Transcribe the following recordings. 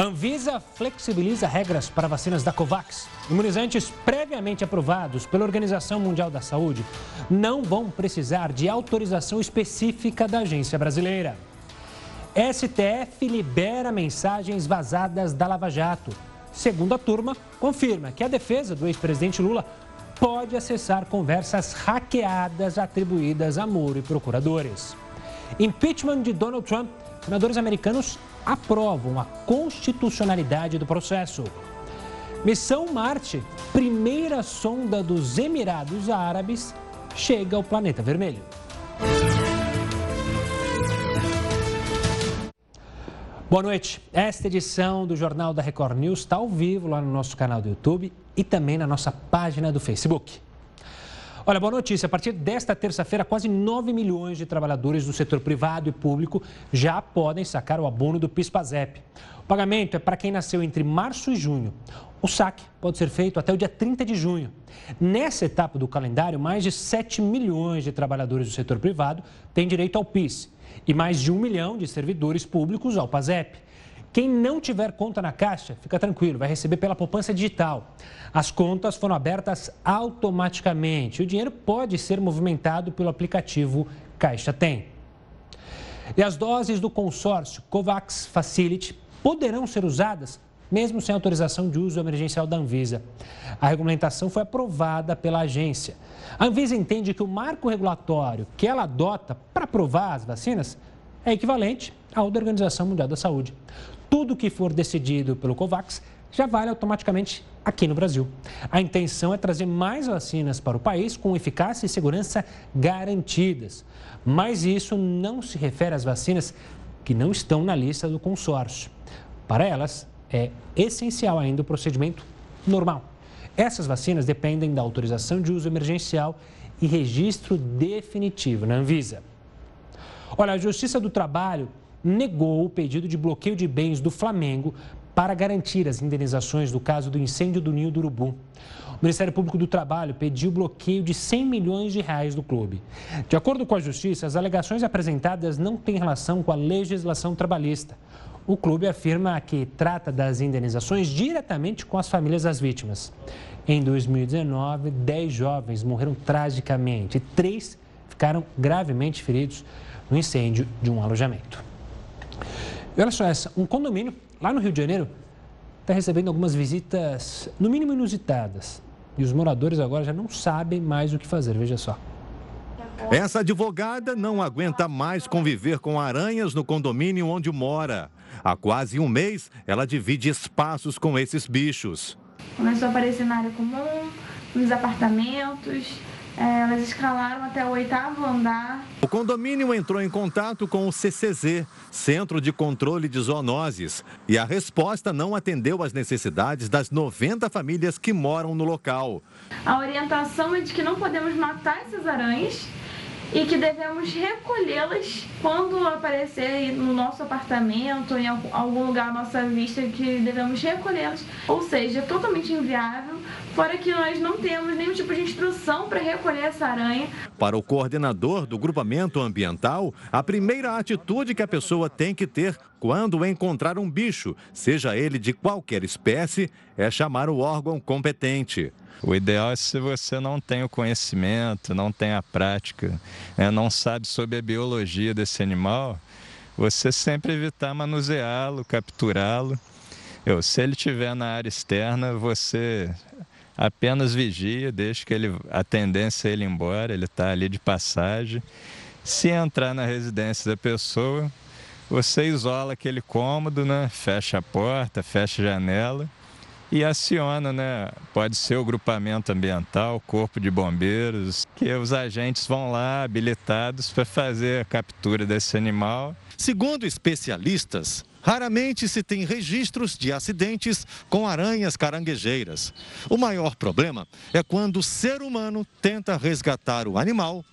Anvisa flexibiliza regras para vacinas da Covax. Imunizantes previamente aprovados pela Organização Mundial da Saúde não vão precisar de autorização específica da agência brasileira. STF libera mensagens vazadas da Lava Jato. Segunda turma confirma que a defesa do ex-presidente Lula pode acessar conversas hackeadas atribuídas a Moro e procuradores. Impeachment de Donald Trump. Senadores americanos aprovam a constitucionalidade do processo. Missão Marte, primeira sonda dos Emirados Árabes, chega ao planeta vermelho. Boa noite. Esta edição do Jornal da Record News está ao vivo lá no nosso canal do YouTube e também na nossa página do Facebook. Olha, boa notícia. A partir desta terça-feira, quase 9 milhões de trabalhadores do setor privado e público já podem sacar o abono do PIS-PASEP. O pagamento é para quem nasceu entre março e junho. O saque pode ser feito até o dia 30 de junho. Nessa etapa do calendário, mais de 7 milhões de trabalhadores do setor privado têm direito ao PIS e mais de um milhão de servidores públicos ao PASEP. Quem não tiver conta na Caixa, fica tranquilo, vai receber pela poupança digital. As contas foram abertas automaticamente. O dinheiro pode ser movimentado pelo aplicativo Caixa Tem. E as doses do consórcio COVAX Facility poderão ser usadas mesmo sem autorização de uso emergencial da Anvisa. A regulamentação foi aprovada pela agência. A Anvisa entende que o marco regulatório que ela adota para aprovar as vacinas é equivalente ao da Organização Mundial da Saúde tudo que for decidido pelo COVAX já vale automaticamente aqui no Brasil. A intenção é trazer mais vacinas para o país com eficácia e segurança garantidas. Mas isso não se refere às vacinas que não estão na lista do consórcio. Para elas, é essencial ainda o procedimento normal. Essas vacinas dependem da autorização de uso emergencial e registro definitivo na Anvisa. Olha, a Justiça do Trabalho negou o pedido de bloqueio de bens do Flamengo para garantir as indenizações do caso do incêndio do Ninho do Urubu. O Ministério Público do Trabalho pediu bloqueio de 100 milhões de reais do clube. De acordo com a Justiça, as alegações apresentadas não têm relação com a legislação trabalhista. O clube afirma que trata das indenizações diretamente com as famílias das vítimas. Em 2019, 10 jovens morreram tragicamente e três ficaram gravemente feridos no incêndio de um alojamento. E olha só essa, um condomínio lá no Rio de Janeiro está recebendo algumas visitas, no mínimo inusitadas. E os moradores agora já não sabem mais o que fazer, veja só. Essa advogada não aguenta mais conviver com aranhas no condomínio onde mora. Há quase um mês, ela divide espaços com esses bichos. Começou a aparecer na área comum, nos apartamentos, elas escalaram até o oitavo andar. O condomínio entrou em contato com o CCZ, Centro de Controle de Zoonoses, e a resposta não atendeu às necessidades das 90 famílias que moram no local. A orientação é de que não podemos matar essas aranhas e que devemos recolhê-las quando aparecer no nosso apartamento, em algum lugar à nossa vista, que devemos recolhê-las. Ou seja, totalmente inviável, fora que nós não temos nenhum tipo de instrução para recolher essa aranha. Para o coordenador do grupamento ambiental, a primeira atitude que a pessoa tem que ter quando encontrar um bicho, seja ele de qualquer espécie, é chamar o órgão competente. O ideal é se você não tem o conhecimento, não tem a prática, né, não sabe sobre a biologia desse animal, você sempre evitar manuseá-lo, capturá-lo. Se ele estiver na área externa, você apenas vigia, deixa que ele, a tendência é ele ir embora, ele está ali de passagem. Se entrar na residência da pessoa, você isola aquele cômodo, né? fecha a porta, fecha a janela e aciona, né? Pode ser o grupamento ambiental, corpo de bombeiros, que os agentes vão lá habilitados para fazer a captura desse animal. Segundo especialistas, raramente se tem registros de acidentes com aranhas caranguejeiras. O maior problema é quando o ser humano tenta resgatar o animal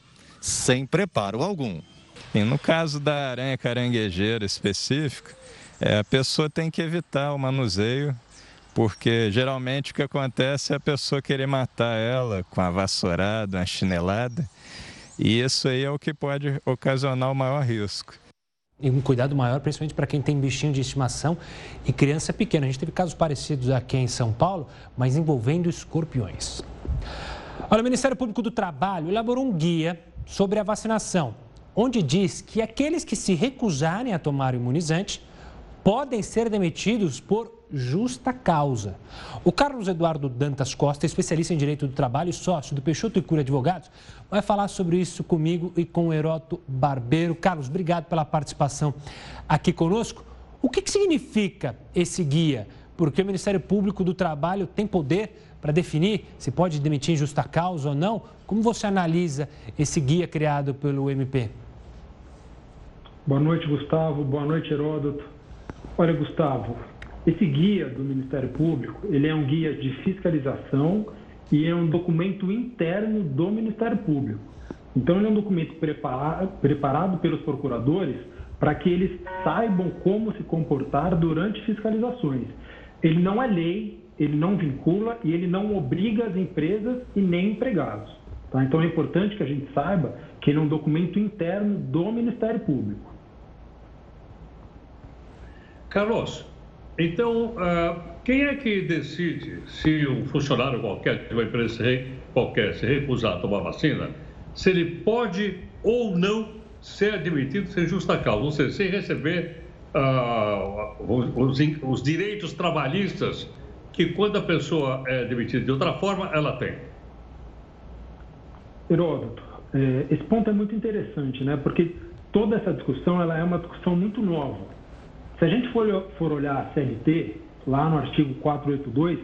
sem preparo algum. E no caso da aranha caranguejeira específica, é, a pessoa tem que evitar o manuseio porque geralmente o que acontece é a pessoa querer matar ela com a vassourada, uma chinelada, e isso aí é o que pode ocasionar o maior risco. E um cuidado maior, principalmente para quem tem bichinho de estimação e criança pequena. A gente teve casos parecidos aqui em São Paulo, mas envolvendo escorpiões. Olha, o Ministério Público do Trabalho elaborou um guia sobre a vacinação, onde diz que aqueles que se recusarem a tomar o imunizante podem ser demitidos por justa causa. O Carlos Eduardo Dantas Costa, especialista em direito do trabalho e sócio do Peixoto e Cura Advogados, vai falar sobre isso comigo e com o Heroto Barbeiro. Carlos, obrigado pela participação aqui conosco. O que, que significa esse guia? Porque o Ministério Público do Trabalho tem poder para definir se pode demitir em justa causa ou não. Como você analisa esse guia criado pelo MP? Boa noite, Gustavo. Boa noite, Heródoto. Olha, Gustavo, esse guia do Ministério Público, ele é um guia de fiscalização e é um documento interno do Ministério Público. Então, ele é um documento preparado, preparado pelos procuradores para que eles saibam como se comportar durante fiscalizações. Ele não é lei, ele não vincula e ele não obriga as empresas e nem empregados. Tá? Então, é importante que a gente saiba que ele é um documento interno do Ministério Público. Carlos, então, uh, quem é que decide se um funcionário qualquer de uma empresa qualquer se recusar a tomar vacina, se ele pode ou não ser admitido sem justa causa, ou seja, sem receber uh, os, os, direitos trabalhistas que quando a pessoa é demitida de outra forma, ela tem? Heródoto, é, esse ponto é muito interessante, né? Porque toda essa discussão ela é uma discussão muito nova. Se a gente for, olhar a CLT, lá no artigo 482,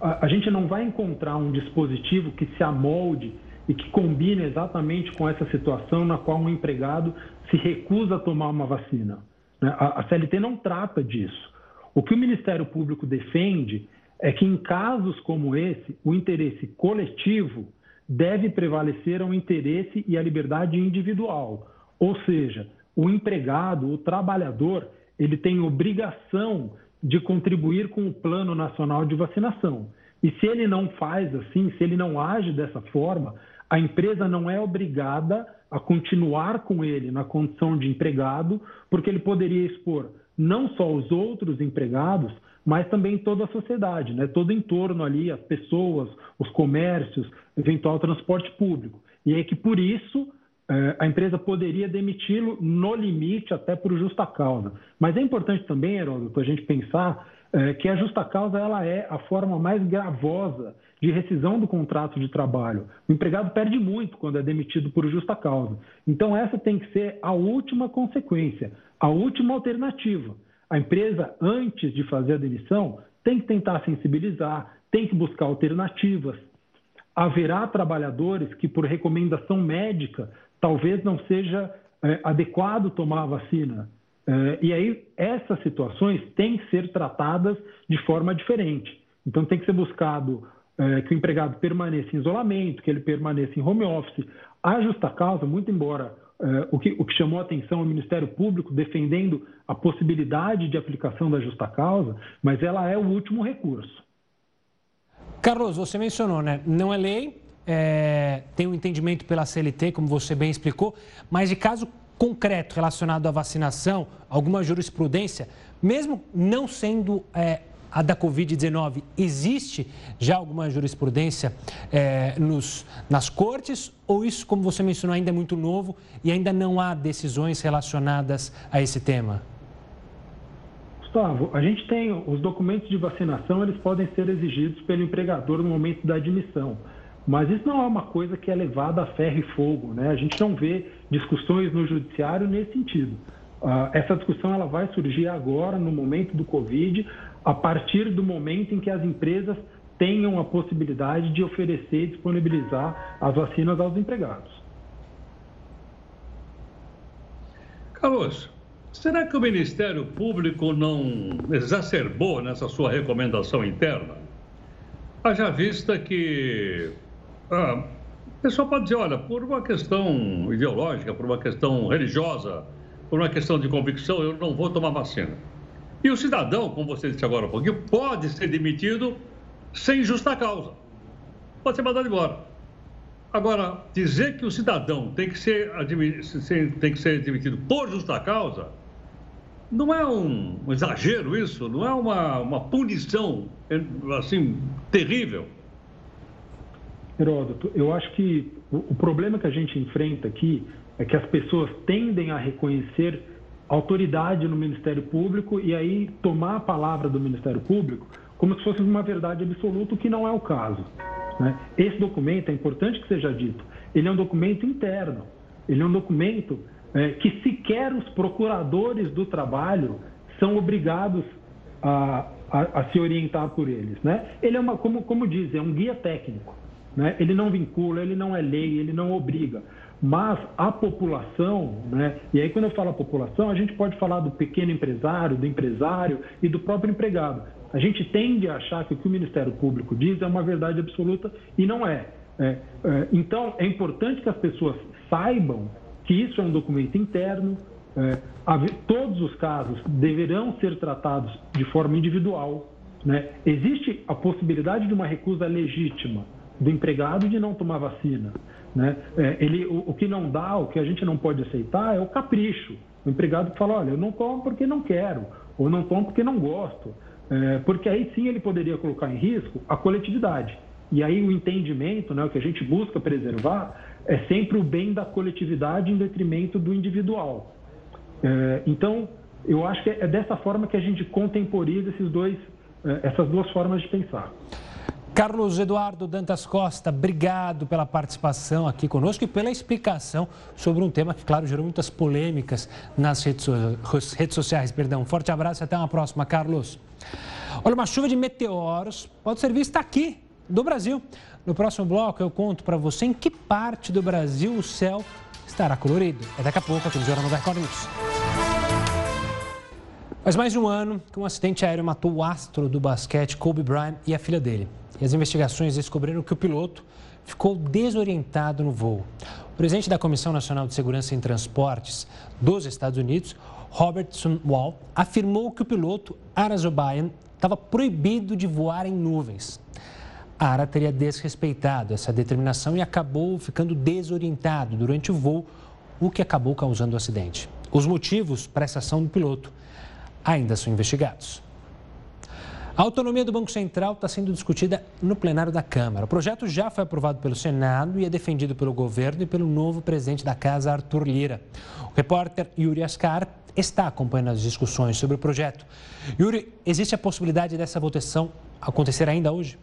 a, gente não vai encontrar um dispositivo que se amolde e que combine exatamente com essa situação na qual um empregado se recusa a tomar uma vacina. Né? A CLT não trata disso. O que o Ministério Público defende é que, em casos como esse, o interesse coletivo deve prevalecer ao interesse e à liberdade individual. Ou seja, o empregado, o trabalhador, ele tem obrigação de contribuir com o Plano Nacional de Vacinação. E se ele não faz assim, se ele não age dessa forma, a empresa não é obrigada a continuar com ele na condição de empregado, porque ele poderia expor não só os outros empregados, mas também toda a sociedade, né? todo o entorno ali, as pessoas, os comércios, eventual transporte público. E é que por isso a empresa poderia demiti-lo no limite até por justa causa. Mas é importante também, Heródoto, a gente pensar é, que a justa causa ela é a forma mais gravosa de rescisão do contrato de trabalho. O empregado perde muito quando é demitido por justa causa. Então, essa tem que ser a última consequência, a última alternativa. A empresa, antes de fazer a demissão, tem que tentar sensibilizar, tem que buscar alternativas. Haverá trabalhadores que, por recomendação médica, talvez não seja é, adequado tomar a vacina. É, e aí, essas situações têm que ser tratadas de forma diferente. Então, tem que ser buscado é, que o empregado permaneça em isolamento, que ele permaneça em home office. A justa causa, muito embora é, o, que, o que chamou a atenção ao Ministério Público defendendo a possibilidade de aplicação da justa causa, mas ela é o último recurso. Carlos, você mencionou, né? Não é lei, é, tem um entendimento pela CLT, como você bem explicou, mas de caso concreto relacionado à vacinação, alguma jurisprudência, mesmo não sendo é, a da Covid-19, existe já alguma jurisprudência é, nos, nas cortes ou isso, como você mencionou, ainda é muito novo e ainda não há decisões relacionadas a esse tema? Gustavo, a gente tem os documentos de vacinação, eles podem ser exigidos pelo empregador no momento da admissão. Mas isso não é uma coisa que é levada a ferro e fogo, né? A gente não vê discussões no judiciário nesse sentido. Uh, essa discussão ela vai surgir agora, no momento do Covid, a partir do momento em que as empresas tenham a possibilidade de oferecer e disponibilizar as vacinas aos empregados. Carlos, será que o Ministério Público não exacerbou nessa sua recomendação interna? Haja vista que ah, o pessoal pode dizer, olha, por uma questão ideológica, por uma questão religiosa, por uma questão de convicção, eu não vou tomar vacina. E o cidadão, como você disse agora um pouquinho, pode ser demitido sem justa causa. Pode ser mandado embora. Agora, dizer que o cidadão tem que ser, tem que ser demitido por justa causa, Não é um exagero isso? Não é uma, uma punição, assim, terrível? Heródoto, eu acho que o, problema que a gente enfrenta aqui é que as pessoas tendem a reconhecer autoridade no Ministério Público e aí tomar a palavra do Ministério Público como se fosse uma verdade absoluta, o que não é o caso. Né? Esse documento, é importante que seja dito, ele é um documento interno, ele é um documento é, que sequer os procuradores do trabalho são obrigados a, a, a se orientar por eles. Né? Ele é uma, como, como diz, é um guia técnico. Né? Ele não vincula, ele não é lei, ele não obriga. Mas a população, né? e aí quando eu falo a população, a gente pode falar do pequeno empresário, do empresário e do próprio empregado. A gente tende a achar que o que o Ministério Público diz é uma verdade absoluta e não é. é, é então, é importante que as pessoas saibam que isso é um documento interno, é, todos os casos deverão ser tratados de forma individual. Né? Existe a possibilidade de uma recusa legítima do empregado de não tomar vacina. Né? É, ele, o, o, que não dá, o que a gente não pode aceitar é o capricho. O empregado fala, olha, eu não tomo porque não quero, ou não tomo porque não gosto. É, porque aí sim ele poderia colocar em risco a coletividade. E aí o entendimento, né, o que a gente busca preservar, é sempre o bem da coletividade em detrimento do individual. É, então, eu acho que é dessa forma que a gente contemporiza esses dois, é, essas duas formas de pensar. Carlos Eduardo Dantas Costa, obrigado pela participação aqui conosco e pela explicação sobre um tema que, claro, gerou muitas polêmicas nas redes, redes sociais. Perdão. Um forte abraço e até uma próxima, Carlos. Olha, uma chuva de meteoros pode ser vista aqui, do Brasil. No próximo bloco, eu conto para você em que parte do Brasil o céu estará colorido. É daqui a pouco aqui no Jornal da Record News. Faz mais de um ano que um acidente aéreo matou o astro do basquete Kobe Bryant e a filha dele. E as investigações descobriram que o piloto ficou desorientado no voo. O presidente da Comissão Nacional de Segurança em Transportes dos Estados Unidos, Robertson Wall, afirmou que o piloto Ara Zobayan estava proibido de voar em nuvens. Ara teria desrespeitado essa determinação e acabou ficando desorientado durante o voo, o que acabou causando o acidente. Os motivos para essa ação do piloto ainda são investigados. A autonomia do Banco Central está sendo discutida no plenário da Câmara. O projeto já foi aprovado pelo Senado e é defendido pelo governo e pelo novo presidente da Casa, Arthur Lira. O repórter Yuri Ascar está acompanhando as discussões sobre o projeto. Yuri, existe a possibilidade dessa votação acontecer ainda hoje?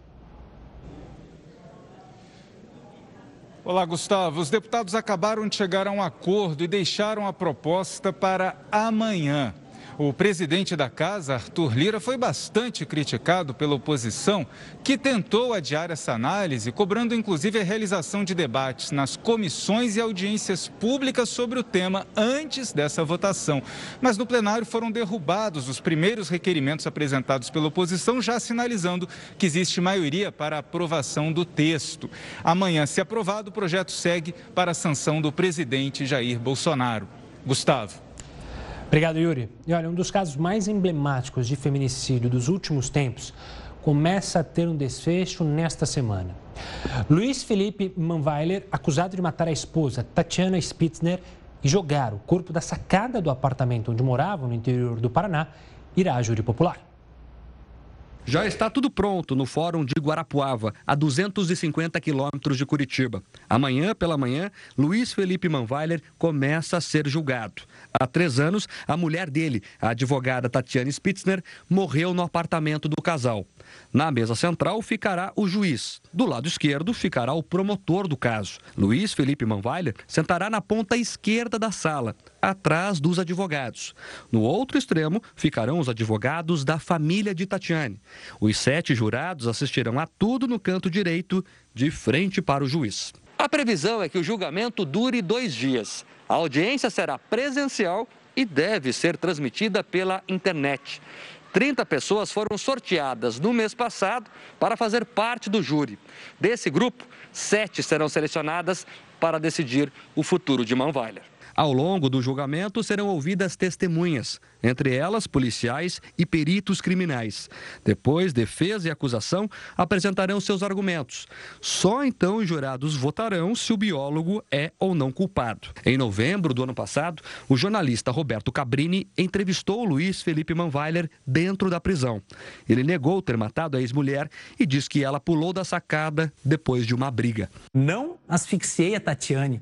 Olá, Gustavo. Os deputados acabaram de chegar a um acordo e deixaram a proposta para amanhã. O presidente da casa, Arthur Lira, foi bastante criticado pela oposição, que tentou adiar essa análise, cobrando inclusive a realização de debates nas comissões e audiências públicas sobre o tema antes dessa votação. Mas no plenário foram derrubados os primeiros requerimentos apresentados pela oposição, já sinalizando que existe maioria para a aprovação do texto. Amanhã, se aprovado, o projeto segue para a sanção do presidente Jair Bolsonaro. Gustavo. Obrigado, Yuri. E olha, um dos casos mais emblemáticos de feminicídio dos últimos tempos começa a ter um desfecho nesta semana. Luiz Felipe Manweiler, acusado de matar a esposa Tatiana Spitzner e jogar o corpo da sacada do apartamento onde morava, no interior do Paraná, irá a júri popular. Já está tudo pronto no Fórum de Guarapuava, a 250 quilômetros de Curitiba. Amanhã pela manhã, Luiz Felipe Manweiler começa a ser julgado. Há três anos, a mulher dele, a advogada Tatiane Spitzner, morreu no apartamento do casal. Na mesa central ficará o juiz. Do lado esquerdo ficará o promotor do caso. Luiz Felipe Manweiler sentará na ponta esquerda da sala, atrás dos advogados. No outro extremo ficarão os advogados da família de Tatiane. Os sete jurados assistirão a tudo no canto direito, de frente para o juiz. A previsão é que o julgamento dure dois dias. A audiência será presencial e deve ser transmitida pela internet. 30 pessoas foram sorteadas no mês passado para fazer parte do júri. Desse grupo, sete serão selecionadas para decidir o futuro de Manweiler. Ao longo do julgamento serão ouvidas testemunhas, entre elas policiais e peritos criminais. Depois, defesa e acusação apresentarão seus argumentos. Só então os jurados votarão se o biólogo é ou não culpado. Em novembro do ano passado, o jornalista Roberto Cabrini entrevistou Luiz Felipe Manweiler dentro da prisão. Ele negou ter matado a ex-mulher e diz que ela pulou da sacada depois de uma briga. Não asfixiei a Tatiane.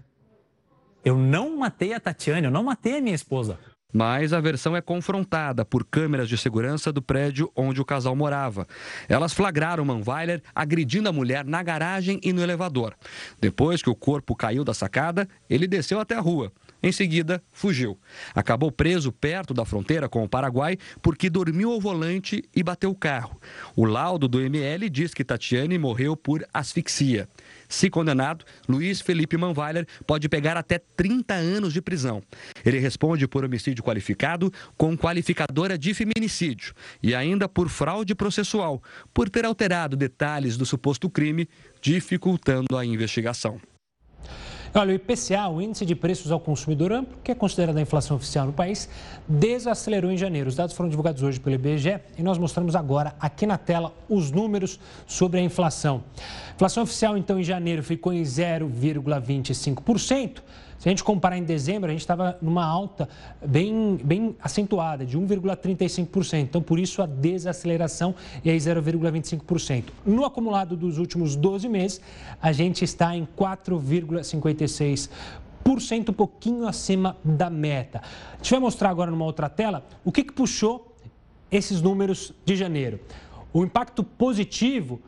Eu não matei a Tatiane, eu não matei a minha esposa. Mas a versão é confrontada por câmeras de segurança do prédio onde o casal morava. Elas flagraram Manweiler agredindo a mulher na garagem e no elevador. Depois que o corpo caiu da sacada, ele desceu até a rua. Em seguida, fugiu. Acabou preso perto da fronteira com o Paraguai porque dormiu ao volante e bateu o carro. O laudo do ML diz que Tatiane morreu por asfixia. Se condenado, Luiz Felipe Manweiler pode pegar até 30 anos de prisão. Ele responde por homicídio qualificado com qualificadora de feminicídio e ainda por fraude processual, por ter alterado detalhes do suposto crime, dificultando a investigação. Olha, o IPCA, o Índice de Preços ao Consumidor Amplo, que é considerado a inflação oficial no país, desacelerou em janeiro. Os dados foram divulgados hoje pelo IBGE e nós mostramos agora aqui na tela os números sobre a inflação. A inflação oficial, então, em janeiro ficou em 0,25%. Se a gente comparar em dezembro, a gente estava numa alta bem, bem acentuada, de 1,35%. Então, por isso, a desaceleração é 0,25%. No acumulado dos últimos 12 meses, a gente está em 4,56%. Um pouquinho acima da meta. A gente vai mostrar agora numa outra tela o que, que puxou esses números de janeiro. O impacto positivo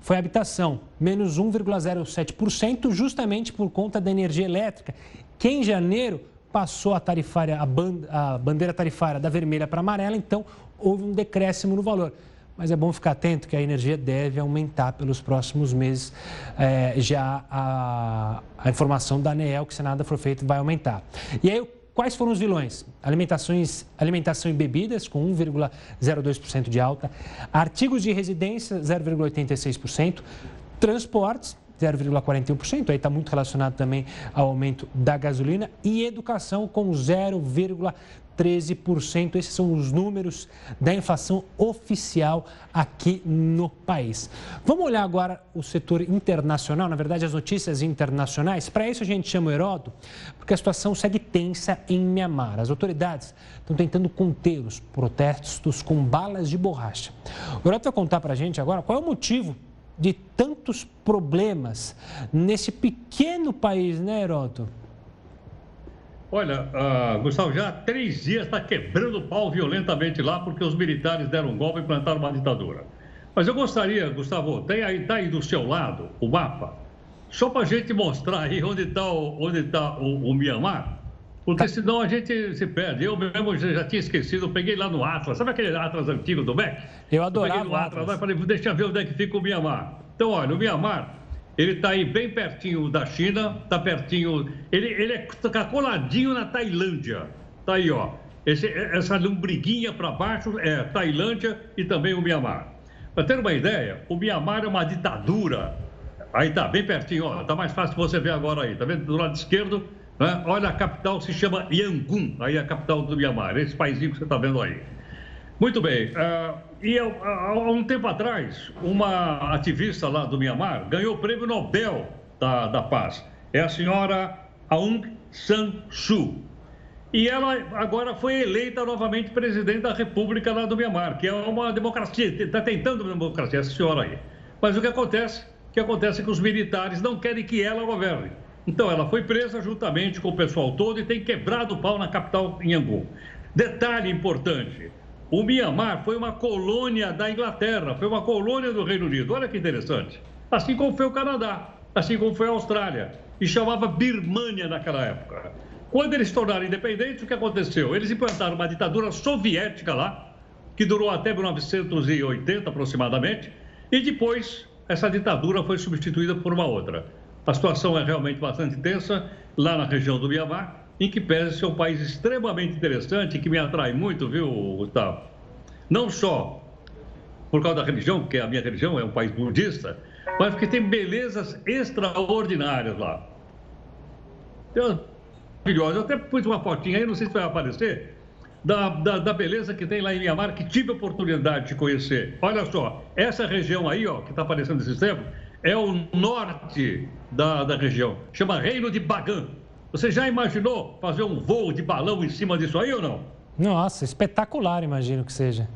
foi a habitação, menos 1,07%, justamente por conta da energia elétrica, que em janeiro passou a, tarifária, a, band, a bandeira tarifária da vermelha para amarela, então houve um decréscimo no valor. Mas é bom ficar atento que a energia deve aumentar pelos próximos meses. É, já a, a informação da ANEEL, que se nada for feito, vai aumentar. E aí, Quais foram os vilões? Alimentações, alimentação e bebidas, com 1,02% de alta. Artigos de residência, 0,86%. Transportes, 0,41%, aí está muito relacionado também ao aumento da gasolina. E educação, com 0,13%. 13%. Esses são os números da inflação oficial aqui no país. Vamos olhar agora o setor internacional, na verdade, as notícias internacionais. Para isso, a gente chama o porque a situação segue tensa em Mianmar. As autoridades estão tentando conter os protestos com balas de borracha. O Heródoto vai contar para a gente agora qual é o motivo de tantos problemas nesse pequeno país, né, Heródoto? Olha, uh, Gustavo, já há três dias está quebrando o pau violentamente lá porque os militares deram um golpe e implantaram uma ditadura. Mas eu gostaria, Gustavo, tem aí, tá aí do seu lado o mapa, só para a gente mostrar aí onde está o, onde tá o, o Mianmar, porque tá. senão a gente se perde. Eu mesmo já tinha esquecido, eu peguei lá no Atlas, sabe aquele Atlas antigo do MEC? Eu adorava eu o Atlas. Atlas. Falei, deixa eu ver onde é que fica o Mianmar. Então, olha, o Mianmar ele está aí bem pertinho da China, está pertinho. Ele, ele é tá coladinho na Tailândia. Está aí, ó. Esse, essa lombriguinha para baixo é Tailândia e também o Mianmar. Para ter uma ideia, o Mianmar é uma ditadura. Aí tá, bem pertinho, ó. Tá mais fácil você ver agora aí. Tá vendo do lado esquerdo? Né? Olha, a capital se chama Yangon. Aí é a capital do Mianmar. Esse paísinho que você está vendo aí. Muito bem. Uh, e há, um tempo atrás, uma ativista lá do Mianmar ganhou o prêmio Nobel da, da Paz. É a senhora Aung San Suu. E ela agora foi eleita novamente presidente da República lá do Mianmar, que é uma democracia, está tentando uma democracia, essa senhora aí. Mas o que acontece? O que acontece é que os militares não querem que ela governe. Então ela foi presa juntamente com o pessoal todo e tem quebrado o pau na capital Yangon. Detalhe importante: o Mianmar foi uma colônia da Inglaterra, foi uma colônia do Reino Unido. Olha que interessante. Assim como foi o Canadá, assim como foi a Austrália. E chamava Birmania naquela época. Quando eles se tornaram independentes, o que aconteceu? Eles implantaram uma ditadura soviética lá, que durou até 1980 aproximadamente, e depois essa ditadura foi substituída por uma outra. A situação é realmente bastante tensa lá na região do Mianmar em que pese ser um país extremamente interessante, que me atrai muito, viu, Gustavo? Não só por causa da religião, porque a minha religião é um país budista, mas porque tem belezas extraordinárias lá. Tem maravilhosa. Eu até pus uma fotinha aí, não sei se vai aparecer, da, da, da, beleza que tem lá em Mianmar, que tive a oportunidade de conhecer. Olha só, essa região aí, ó, que está aparecendo nesse tempo, é o norte da, da região. Chama Reino de Bagan. Você já imaginou fazer um voo de balão em cima disso aí ou não? Nossa, espetacular, imagino que seja.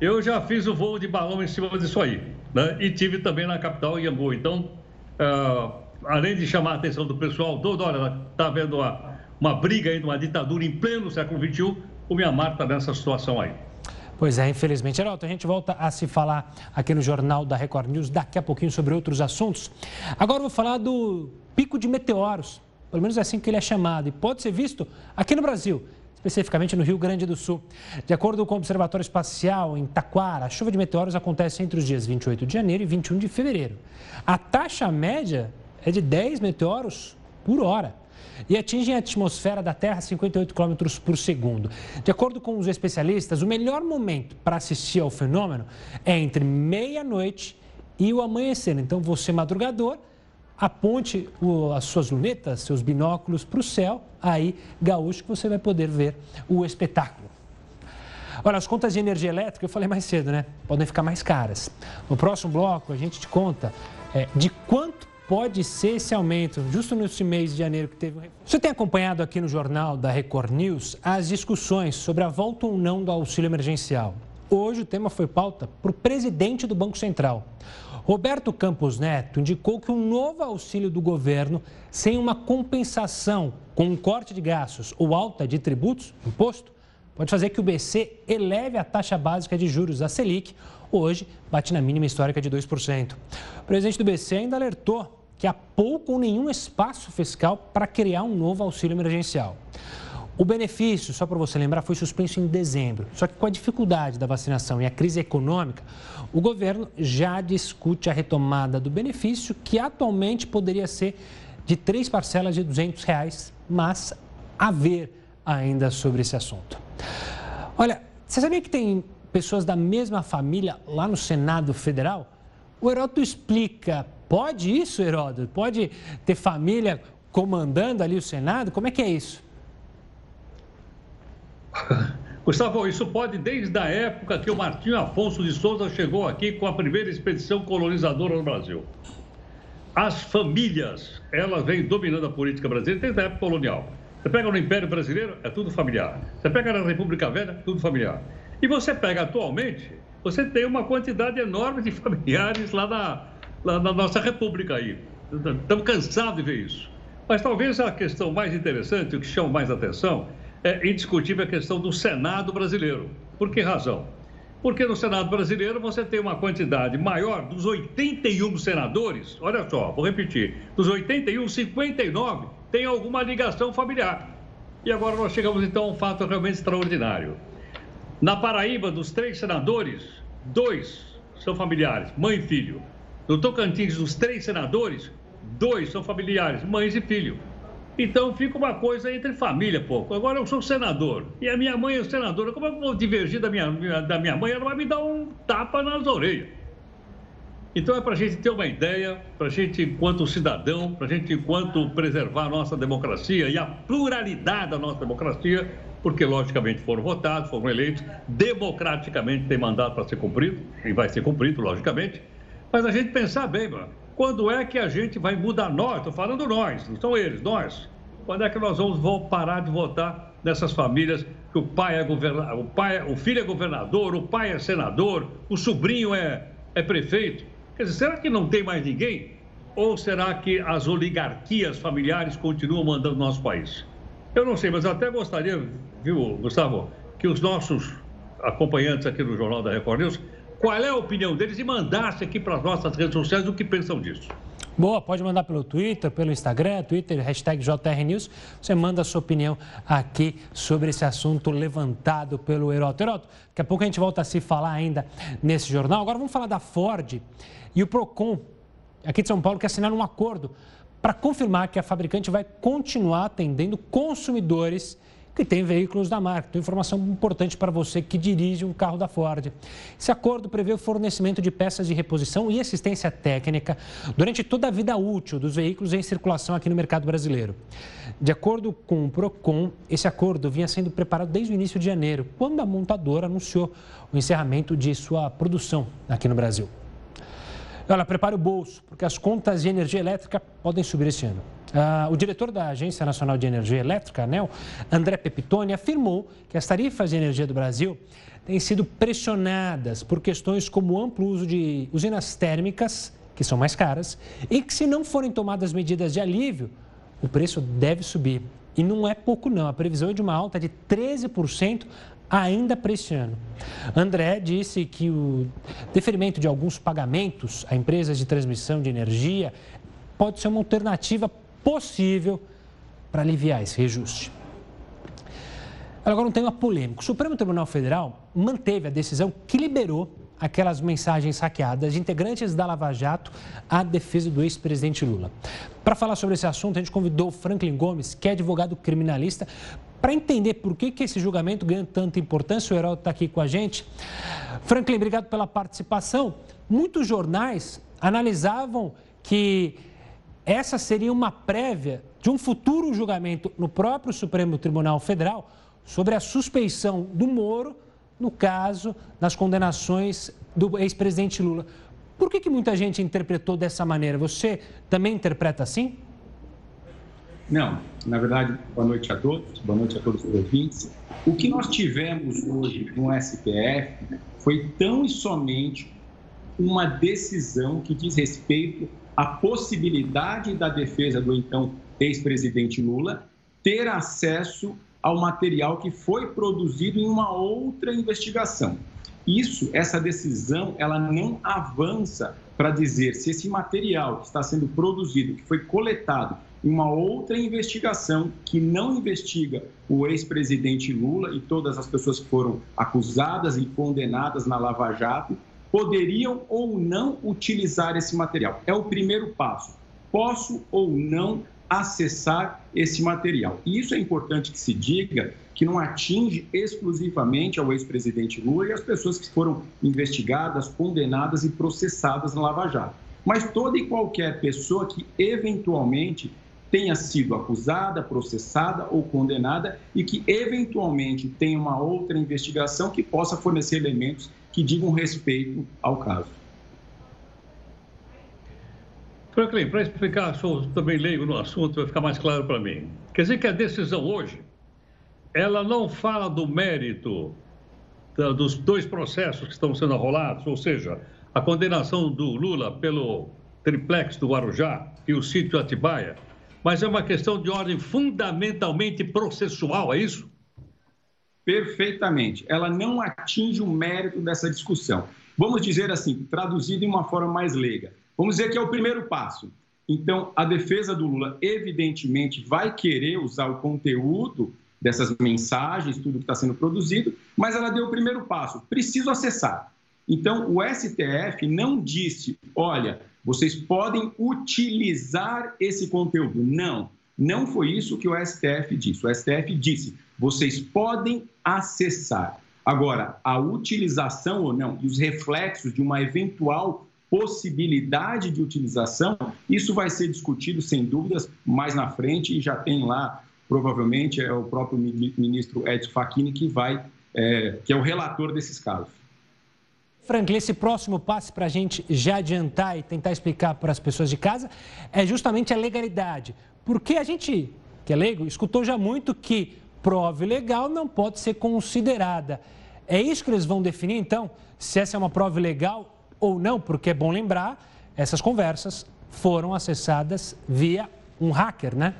Eu já fiz o voo de balão em cima disso aí. Né? E tive também na capital, Iambu. Então, uh, além de chamar a atenção do pessoal, toda hora está vendo uma, uma briga aí, uma ditadura em pleno século XXI, o Mianmar está nessa situação aí. Pois é, infelizmente. Geraldo, a gente volta a se falar aqui no Jornal da Record News daqui a pouquinho sobre outros assuntos. Agora eu vou falar do pico de meteoros. Pelo menos é assim que ele é chamado. E pode ser visto aqui no Brasil, especificamente no Rio Grande do Sul. De acordo com o Observatório Espacial em Taquara, a chuva de meteoros acontece entre os dias 28 de janeiro e 21 de fevereiro. A taxa média é de 10 meteoros por hora e atingem a atmosfera da Terra a 58 km por segundo. De acordo com os especialistas, o melhor momento para assistir ao fenômeno é entre meia-noite e o amanhecer. Então, você, madrugador, aponte as suas lunetas, seus binóculos para o céu, aí, gaúcho, que você vai poder ver o espetáculo. Olha, as contas de energia elétrica, eu falei mais cedo, né? Podem ficar mais caras. No próximo bloco, a gente te conta é, de quanto pode ser esse aumento, justo nesse mês de janeiro que teve. Você tem acompanhado aqui no jornal da Record News as discussões sobre a volta ou não do auxílio emergencial. Hoje o tema foi pauta para o presidente do Banco Central. Roberto Campos Neto indicou que um novo auxílio do governo, sem uma compensação com um corte de gastos ou alta de tributos, imposto, pode fazer que o BC eleve a taxa básica de juros, a Selic, hoje bate na mínima histórica de 2%. O presidente do BC ainda alertou que há pouco ou nenhum espaço fiscal para criar um novo auxílio emergencial. O benefício, só para você lembrar, foi suspenso em dezembro. Só que com a dificuldade da vacinação e a crise econômica, o governo já discute a retomada do benefício, que atualmente poderia ser de três parcelas de 200 reais, mas a ver ainda sobre esse assunto. Olha, você sabia que tem pessoas da mesma família lá no Senado Federal? O Heródoto explica Pode isso, Heródoto? Pode ter família comandando ali o Senado? Como é que é isso? Gustavo, isso pode desde a época que o Martinho Afonso de Souza chegou aqui com a primeira expedição colonizadora no Brasil. As famílias, elas vêm dominando a política brasileira desde a época colonial. Você pega no Império Brasileiro, é tudo familiar. Você pega na República Velha, tudo familiar. E você pega atualmente, você tem uma quantidade enorme de familiares lá na, na, na nossa república aí. Estamos cansados de ver isso. Mas talvez a questão mais interessante, o que chama mais atenção, é indiscutível a questão do Senado brasileiro. Por que razão? Porque no Senado brasileiro você tem uma quantidade maior dos 81 senadores. Olha só, vou repetir: dos 81, 59 tem alguma ligação familiar. E agora nós chegamos então a um fato realmente extraordinário. Na Paraíba, dos três senadores, dois são familiares, mãe e filho. No Tocantins, dos três senadores, dois são familiares, mães e filho. Então fica uma coisa entre família, pouco. Agora eu sou senador e a minha mãe é senadora. Como é eu vou divergir da minha, da minha mãe? Ela vai me dar um tapa nas orelhas. Então é para a gente ter uma ideia, para a gente, enquanto cidadão, para a gente, enquanto preservar a nossa democracia e a pluralidade da nossa democracia, porque logicamente foram votados, foram eleitos, democraticamente tem mandato para ser cumprido, e vai ser cumprido, logicamente. Mas a gente pensar bem, mano, quando é que a gente vai mudar nós? Estou falando nós, não são eles, nós. Quando é que nós vamos parar de votar nessas famílias que o pai é governador, o, pai, o filho é governador, o pai é senador, o sobrinho é, é prefeito? Quer dizer, será que não tem mais ninguém? Ou será que as oligarquias familiares continuam mandando no nosso país? Eu não sei, mas até gostaria, viu, Gustavo, que os nossos acompanhantes aqui no Jornal da Record News qual é a opinião deles e mandasse aqui para as nossas redes sociais o que pensam disso. Boa, pode mandar pelo Twitter, pelo Instagram, Twitter, hashtag JRNews. Você manda a sua opinião aqui sobre esse assunto levantado pelo Heroto. Heroto, daqui a pouco a gente volta a se falar ainda nesse jornal. Agora vamos falar da Ford e o PROCON, aqui de São Paulo, que assinaram um acordo para confirmar que a fabricante vai continuar atendendo consumidores que tem veículos da marca. Então, informação importante para você que dirige um carro da Ford. Esse acordo prevê o fornecimento de peças de reposição e assistência técnica durante toda a vida útil dos veículos em circulação aqui no mercado brasileiro. De acordo com o Procon, esse acordo vinha sendo preparado desde o início de janeiro, quando a montadora anunciou o encerramento de sua produção aqui no Brasil. Olha, prepare o bolso, porque as contas de energia elétrica podem subir esse ano. Ah, o diretor da Agência Nacional de Energia Elétrica, ANEL, André Pepitone, afirmou que as tarifas de energia do Brasil têm sido pressionadas por questões como o amplo uso de usinas térmicas, que são mais caras, e que, se não forem tomadas medidas de alívio, o preço deve subir. E não é pouco, não. A previsão é de uma alta de 13% ainda para este ano. André disse que o deferimento de alguns pagamentos a empresas de transmissão de energia pode ser uma alternativa possível para aliviar esse reajuste. Agora, um tema polêmico. O Supremo Tribunal Federal manteve a decisão que liberou aquelas mensagens hackeadas de integrantes da Lava Jato à defesa do ex-presidente Lula. Para falar sobre esse assunto, a gente convidou o Franklin Gomes, que é advogado criminalista, para entender por que, que esse julgamento ganha tanta importância. O Heraldo está aqui com a gente. Franklin, obrigado pela participação. Muitos jornais analisavam que essa seria uma prévia de um futuro julgamento no próprio Supremo Tribunal Federal sobre a suspeição do Moro no caso das condenações do ex-presidente Lula. Por que, que muita gente interpretou dessa maneira? Você também interpreta assim? Não, na verdade, boa noite a todos, boa noite a todos os ouvintes. O que nós tivemos hoje no STF foi tão e somente uma decisão que diz respeito a possibilidade da defesa do então ex-presidente Lula ter acesso ao material que foi produzido em uma outra investigação. Isso, essa decisão, ela não avança para dizer se esse material que está sendo produzido, que foi coletado em uma outra investigação que não investiga o ex-presidente Lula e todas as pessoas que foram acusadas e condenadas na Lava Jato, poderiam ou não utilizar esse material. É o primeiro passo. Posso ou não acessar esse material. E isso é importante que se diga que não atinge exclusivamente ao ex-presidente Lula e as pessoas que foram investigadas, condenadas e processadas na Lava Jato. Mas toda e qualquer pessoa que eventualmente tenha sido acusada, processada ou condenada e que eventualmente tenha uma outra investigação que possa fornecer elementos que digam respeito ao caso. Franklin, para explicar, sou também leigo no assunto, vai ficar mais claro para mim. Quer dizer que a decisão hoje, ela não fala do mérito dos dois processos que estão sendo arrolados, ou seja, a condenação do Lula pelo triplex do Guarujá e o sítio Atibaia, mas é uma questão de ordem fundamentalmente processual, é isso? Perfeitamente. Ela não atinge o mérito dessa discussão. Vamos dizer assim, traduzido em uma forma mais leiga. Vamos dizer que é o primeiro passo. Então, a defesa do Lula, evidentemente, vai querer usar o conteúdo dessas mensagens, tudo que está sendo produzido, mas ela deu o primeiro passo. Preciso acessar. Então, o STF não disse, olha, vocês podem utilizar esse conteúdo. Não, não foi isso que o STF disse. O STF disse, vocês podem acessar. Agora, a utilização ou não e os reflexos de uma eventual possibilidade de utilização, isso vai ser discutido sem dúvidas mais na frente e já tem lá, provavelmente, é o próprio ministro Edson Facchini que vai, é, que é o relator desses casos. Franklin, esse próximo passo para a gente já adiantar e tentar explicar para as pessoas de casa é justamente a legalidade. Porque a gente, que é leigo, escutou já muito que prova legal não pode ser considerada. É isso que eles vão definir, então, se essa é uma prova legal ou não, porque é bom lembrar, essas conversas foram acessadas via um hacker, né?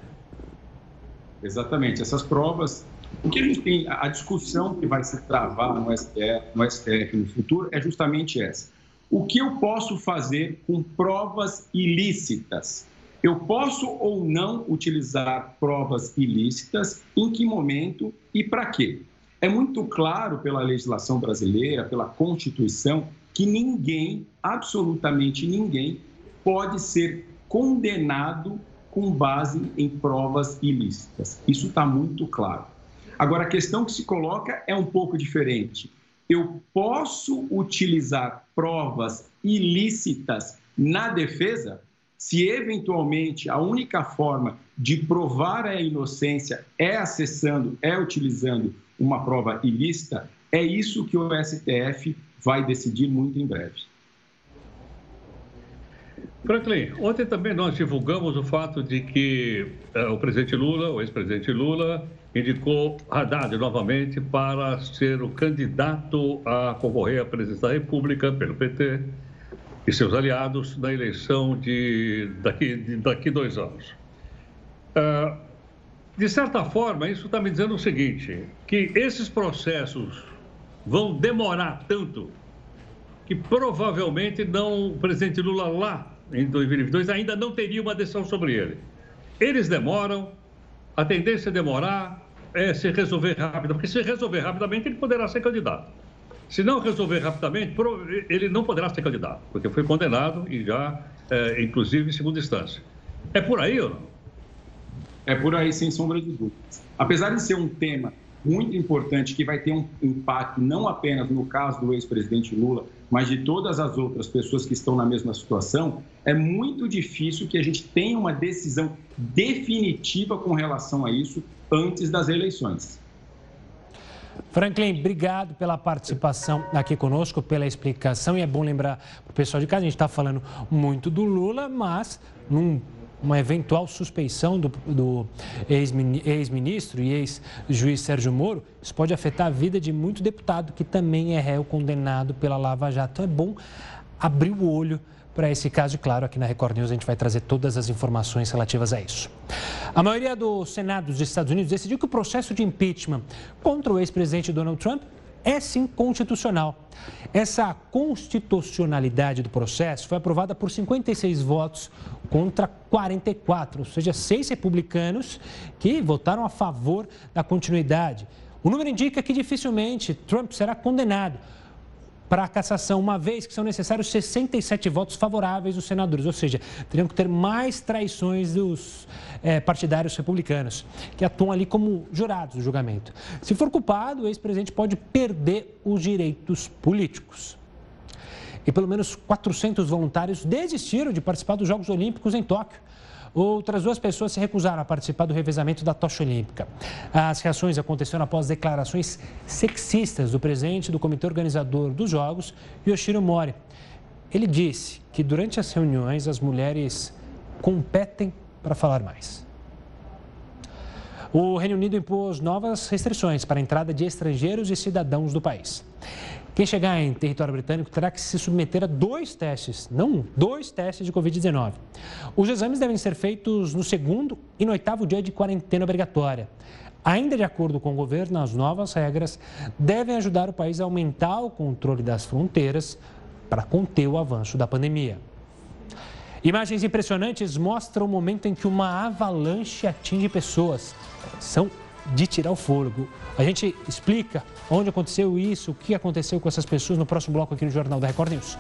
Exatamente. Essas provas. O que a gente tem, a discussão que vai se travar no STF, no STF no futuro é justamente essa. O que eu posso fazer com provas ilícitas? Eu posso ou não utilizar provas ilícitas, em que momento e para quê? É muito claro pela legislação brasileira, pela Constituição, que ninguém, absolutamente ninguém, pode ser condenado com base em provas ilícitas. Isso está muito claro. Agora, a questão que se coloca é um pouco diferente. Eu posso utilizar provas ilícitas na defesa se eventualmente a única forma de provar a inocência é acessando, é utilizando uma prova ilícita, é isso que o STF vai decidir muito em breve. Franklin, ontem também nós divulgamos o fato de que eh, o presidente Lula, o ex-presidente Lula, indicou Haddad novamente para ser o candidato a concorrer à presidência da República pelo PT e seus aliados na eleição de daqui, de, daqui dois anos. Uh, de certa forma, isso está me dizendo o seguinte, que esses processos vão demorar tanto que provavelmente não o presidente Lula lá em 2022 ainda não teria uma decisão sobre ele. Eles demoram, a tendência é demorar, é se resolver rápido, porque se resolver rapidamente ele poderá ser candidato. Se não resolver rapidamente, ele não poderá ser candidato, porque foi condenado e já, é, inclusive, em segunda instância. É por aí ou não? É por aí, sem sombra de dúvidas. Apesar de ser um tema muito importante que vai ter um impacto não apenas no caso do ex-presidente Lula, mas de todas as outras pessoas que estão na mesma situação, é muito difícil que a gente tenha uma decisão definitiva com relação a isso antes das eleições. Franklin, obrigado pela participação aqui conosco, pela explicação. E é bom lembrar para o pessoal de casa, a gente está falando muito do Lula, mas num uma eventual suspeição do, do ex-ministro e ex-juiz Sérgio Moro, isso pode afetar a vida de muito deputado que também é réu condenado pela Lava Jato. Então é bom abrir o olho para esse caso. E claro, aqui na Record News a gente vai trazer todas as informações relativas a isso. A maioria do Senado dos Estados Unidos decidiu que o processo de impeachment contra o ex-presidente Donald Trump é sim constitucional. Essa constitucionalidade do processo foi aprovada por 56 votos contra 44, ou seja, seis republicanos que votaram a favor da continuidade. O número indica que dificilmente Trump será condenado para a cassação, uma vez que são necessários 67 votos favoráveis dos senadores, ou seja, teriam que ter mais traições dos é, partidários republicanos, que atuam ali como jurados do julgamento. Se for culpado, o ex-presidente pode perder os direitos políticos. E pelo menos 400 voluntários desistiram de participar dos Jogos Olímpicos em Tóquio. Outras duas pessoas se recusaram a participar do revezamento da tocha olímpica. As reações aconteceram após declarações sexistas do presidente do comitê organizador dos Jogos, Yoshiro Mori. Ele disse que durante as reuniões as mulheres competem para falar mais. O Reino Unido impôs novas restrições para a entrada de estrangeiros e cidadãos do país. Quem chegar em território britânico terá que se submeter a dois testes, não um, dois testes de Covid-19. Os exames devem ser feitos no segundo e no oitavo dia de quarentena obrigatória. Ainda de acordo com o governo, as novas regras devem ajudar o país a aumentar o controle das fronteiras para conter o avanço da pandemia. Imagens impressionantes mostram o momento em que uma avalanche atinge pessoas. São de tirar o fôlego. A gente explica onde aconteceu isso, o que aconteceu com essas pessoas no próximo bloco aqui no Jornal da Record News.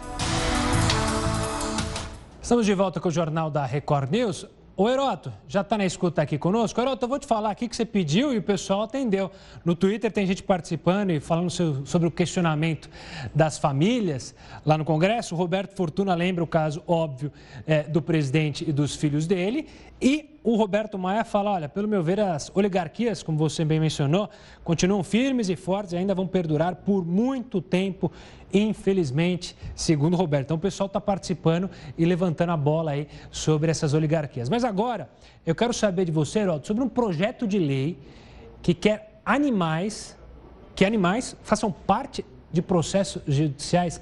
Estamos de volta com o Jornal da Record News. O Heroto, já está na escuta aqui conosco. Heroto, eu vou te falar aqui que você pediu e o pessoal atendeu. No Twitter tem gente participando e falando sobre o questionamento das famílias lá no Congresso. O Roberto Fortuna lembra o caso óbvio é, do presidente e dos filhos dele. E o Roberto Maia fala: olha, pelo meu ver, as oligarquias, como você bem mencionou, continuam firmes e fortes e ainda vão perdurar por muito tempo, infelizmente, segundo o Roberto. Então, o pessoal está participando e levantando a bola aí sobre essas oligarquias. Mas agora, eu quero saber de você, Heródoto, sobre um projeto de lei que quer animais, que animais façam parte de processos judiciais.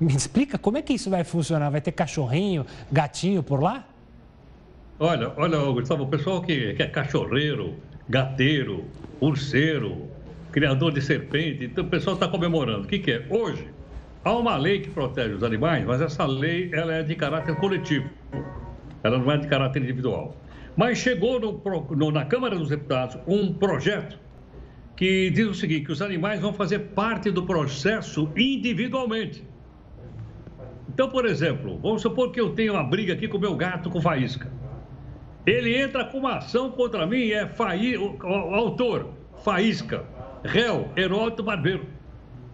Me explica como é que isso vai funcionar? Vai ter cachorrinho, gatinho por lá? Olha, olha, Gustavo, o pessoal que, que é cachorreiro, gateiro, urseiro, criador de serpente, então o pessoal está comemorando. O que, que é? Hoje, há uma lei que protege os animais, mas essa lei ela é de caráter coletivo. Ela não é de caráter individual. Mas chegou no, no, na Câmara dos Deputados um projeto que diz o seguinte, que os animais vão fazer parte do processo individualmente. Então, por exemplo, vamos supor que eu tenho uma briga aqui com o meu gato com faísca. Ele entra com uma ação contra mim, é faí, o, o, o autor, Faísca, réu, Heródoto Barbeiro.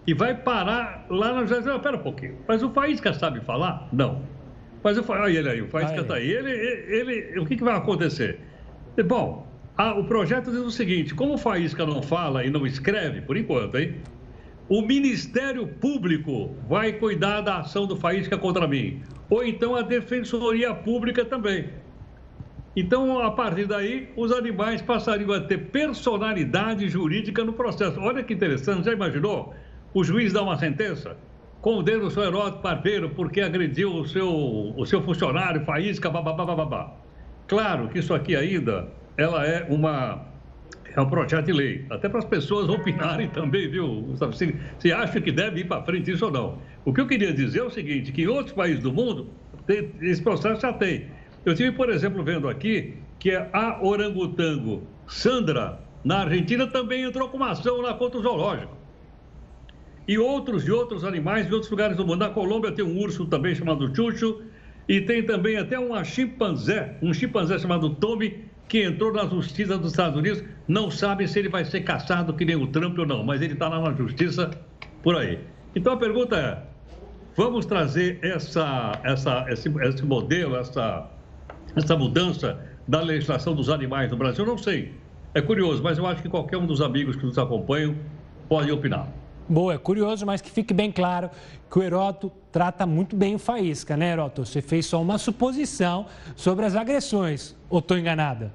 E vai parar lá na justiça. Espera um pouquinho. Mas o Faísca sabe falar? Não. Mas o Faísca, olha ele aí, o Faísca está aí. Ele, ele, ele, o que, que vai acontecer? Bom, a, o projeto diz o seguinte: como o Faísca não fala e não escreve, por enquanto, hein? O Ministério Público vai cuidar da ação do Faísca contra mim. Ou então a Defensoria Pública também. Então, a partir daí, os animais passariam a ter personalidade jurídica no processo. Olha que interessante, já imaginou? O juiz dá uma sentença, condena o seu Heródoto Barbeiro porque agrediu o seu, o seu funcionário, faísca, babá. Claro que isso aqui ainda, ela é uma é um projeto de lei, até para as pessoas opinarem também, viu? Se, se acha que deve ir para frente isso ou não. O que eu queria dizer é o seguinte, que em outros países do mundo, tem, esse processo já tem. Eu tive, por exemplo, vendo aqui que a orangotango Sandra, na Argentina, também entrou com uma ação lá contra o zoológico. E outros e outros animais de outros lugares do mundo. Na Colômbia tem um urso também chamado Chucho, e tem também até uma chimpanzé, um chimpanzé chamado Tommy, que entrou na justiça dos Estados Unidos. Não sabe se ele vai ser caçado que nem o Trump ou não, mas ele está lá na justiça por aí. Então a pergunta é: vamos trazer essa, essa, esse, esse modelo, essa essa mudança da legislação dos animais no Brasil? Eu não sei. É curioso, mas eu acho que qualquer um dos amigos que nos acompanham pode opinar. Boa, é curioso, mas que fique bem claro que o Heroto trata muito bem o Faísca, né, Heroto? Você fez só uma suposição sobre as agressões, ou estou enganada?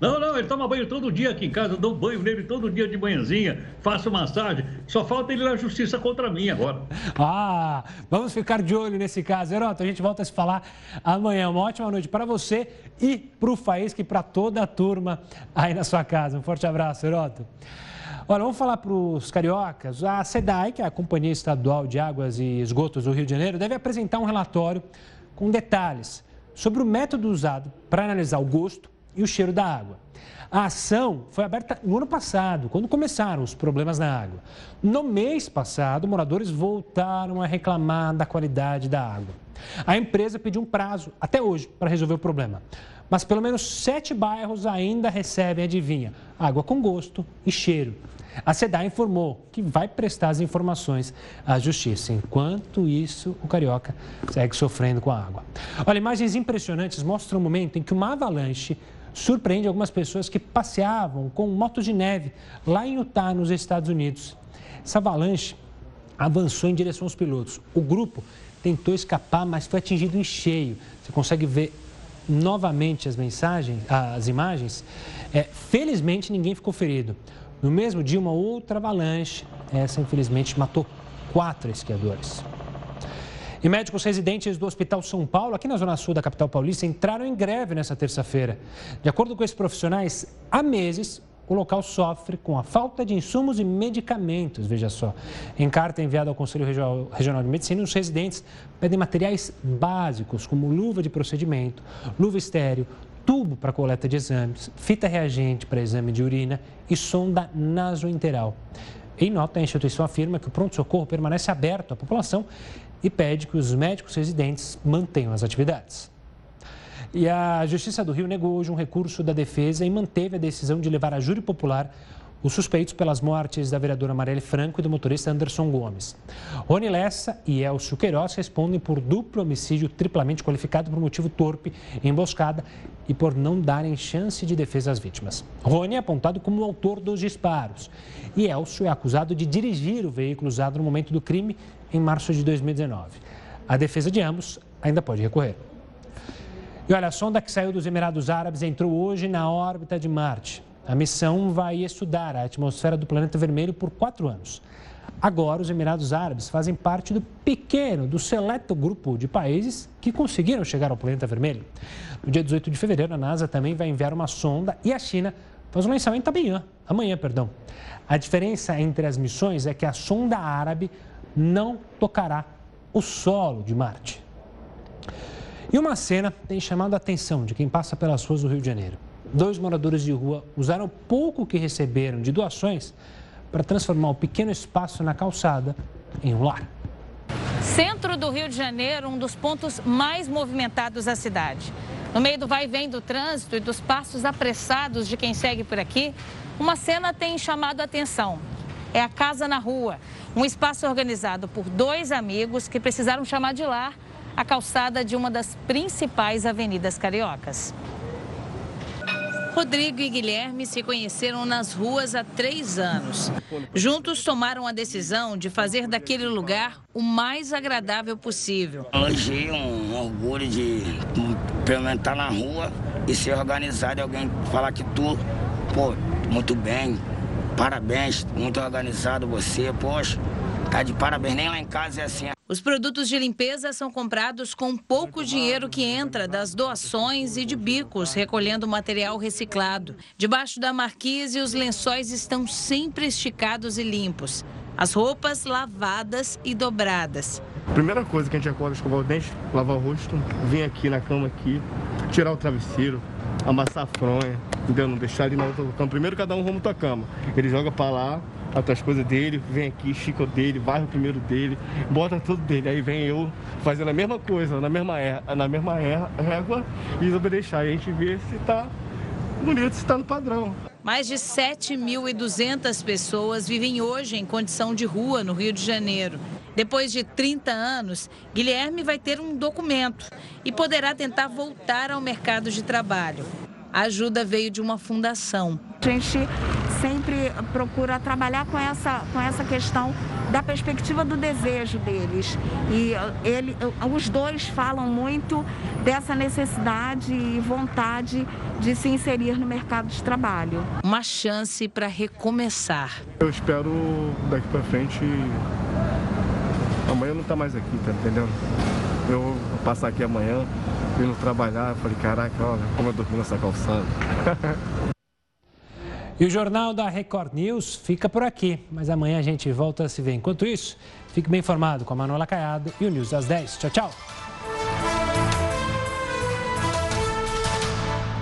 Não, não, ele toma banho todo dia aqui em casa, eu dou banho nele todo dia de manhãzinha, faço massagem. Só falta ele na justiça contra mim agora. Ah, vamos ficar de olho nesse caso. Heroto, a gente volta a se falar amanhã. Uma ótima noite para você e para o Faísca e para toda a turma aí na sua casa. Um forte abraço, Heroto. Olha, vamos falar para os cariocas. A SEDAI, que é a Companhia Estadual de Águas e Esgotos do Rio de Janeiro, deve apresentar um relatório com detalhes sobre o método usado para analisar o gosto e o cheiro da água. A ação foi aberta no ano passado, quando começaram os problemas na água. No mês passado, moradores voltaram a reclamar da qualidade da água. A empresa pediu um prazo, até hoje, para resolver o problema. Mas pelo menos sete bairros ainda recebem, adivinha, água com gosto e cheiro. A SEDA informou que vai prestar as informações à Justiça. Enquanto isso, o Carioca segue sofrendo com a água. Olha, imagens impressionantes mostram o momento em que uma avalanche surpreende algumas pessoas que passeavam com motos de neve lá em Utah, nos Estados Unidos. Essa avalanche avançou em direção aos pilotos. O grupo tentou escapar, mas foi atingido em cheio. Você consegue ver novamente as mensagens, as imagens. É, felizmente ninguém ficou ferido. No mesmo dia, uma outra avalanche, essa infelizmente matou quatro esquiadores. E médicos residentes do Hospital São Paulo, aqui na Zona Sul da capital paulista, entraram em greve nessa terça-feira. De acordo com esses profissionais, há meses o local sofre com a falta de insumos e medicamentos, veja só. Em carta enviada ao Conselho Regional de Medicina, os residentes pedem materiais básicos, como luva de procedimento, luva estéreo, tubo para coleta de exames, fita reagente para exame de urina e sonda nasointeral. Em nota, a instituição afirma que o pronto-socorro permanece aberto à população e pede que os médicos residentes mantenham as atividades. E a Justiça do Rio negou hoje um recurso da defesa e manteve a decisão de levar a júri popular os suspeitos pelas mortes da vereadora Marielle Franco e do motorista Anderson Gomes. Rony Lessa e Elcio Queiroz respondem por duplo homicídio triplamente qualificado por motivo torpe, emboscada e por não darem chance de defesa às vítimas. Rony é apontado como o autor dos disparos e Elcio é acusado de dirigir o veículo usado no momento do crime em março de 2019. A defesa de ambos ainda pode recorrer. E olha, a sonda que saiu dos Emirados Árabes entrou hoje na órbita de Marte. A missão vai estudar a atmosfera do planeta vermelho por quatro anos. Agora, os Emirados Árabes fazem parte do pequeno, do seleto grupo de países que conseguiram chegar ao planeta vermelho. No dia 18 de fevereiro, a NASA também vai enviar uma sonda e a China faz um lançamento amanhã, amanhã, perdão. A diferença entre as missões é que a sonda árabe não tocará o solo de Marte. E uma cena tem chamado a atenção de quem passa pelas ruas do Rio de Janeiro. Dois moradores de rua usaram o pouco que receberam de doações para transformar o pequeno espaço na calçada em um lar. Centro do Rio de Janeiro, um dos pontos mais movimentados da cidade. No meio do vai e vem do trânsito e dos passos apressados de quem segue por aqui, Uma cena tem chamado a atenção. É a Casa na Rua, um espaço organizado por dois amigos que precisaram chamar de lar a calçada de uma das principais avenidas cariocas. Rodrigo e Guilherme se conheceram nas ruas há três anos. Juntos tomaram a decisão de fazer daquele lugar o mais agradável possível. Hoje um orgulho de experimentar na rua e ser organizado e alguém falar que tu, pô, muito bem, parabéns, muito organizado você, poxa, tá de parabéns, nem lá em casa é assim. Os produtos de limpeza são comprados com pouco dinheiro que entra das doações e de bicos, recolhendo material reciclado. Debaixo da marquise, os lençóis estão sempre esticados e limpos. As roupas lavadas e dobradas. Primeira coisa que a gente acorda, escovar o dente, lavar o rosto, vir aqui na cama aqui, tirar o travesseiro, amassar a fronha, entendeu? Não deixar ali na outra cama. Primeiro cada um arruma tua cama. Ele joga para lá, as coisas dele, vem aqui, chica o dele, varre o primeiro dele, bota tudo dele. Aí vem eu fazendo a mesma coisa, na mesma, erra, na mesma erra, régua, e deixar. E a gente vê se tá bonito, se tá no padrão. Mais de 7.200 pessoas vivem hoje em condição de rua no Rio de Janeiro. Depois de 30 anos, Guilherme vai ter um documento e poderá tentar voltar ao mercado de trabalho. A ajuda veio de uma fundação. A gente sempre procura trabalhar com essa, com essa questão da perspectiva do desejo deles. E ele, os dois falam muito dessa necessidade e vontade de se inserir no mercado de trabalho. Uma chance para recomeçar. Eu espero daqui para frente. Amanhã não está mais aqui, tá entendendo? Eu vou passar aqui amanhã, indo trabalhar. Falei, caraca, olha como eu dormi nessa calçada. E o Jornal da Record News fica por aqui, mas amanhã a gente volta a se ver. Enquanto isso, fique bem informado com a Manuela Caiado e o News às 10. Tchau, tchau.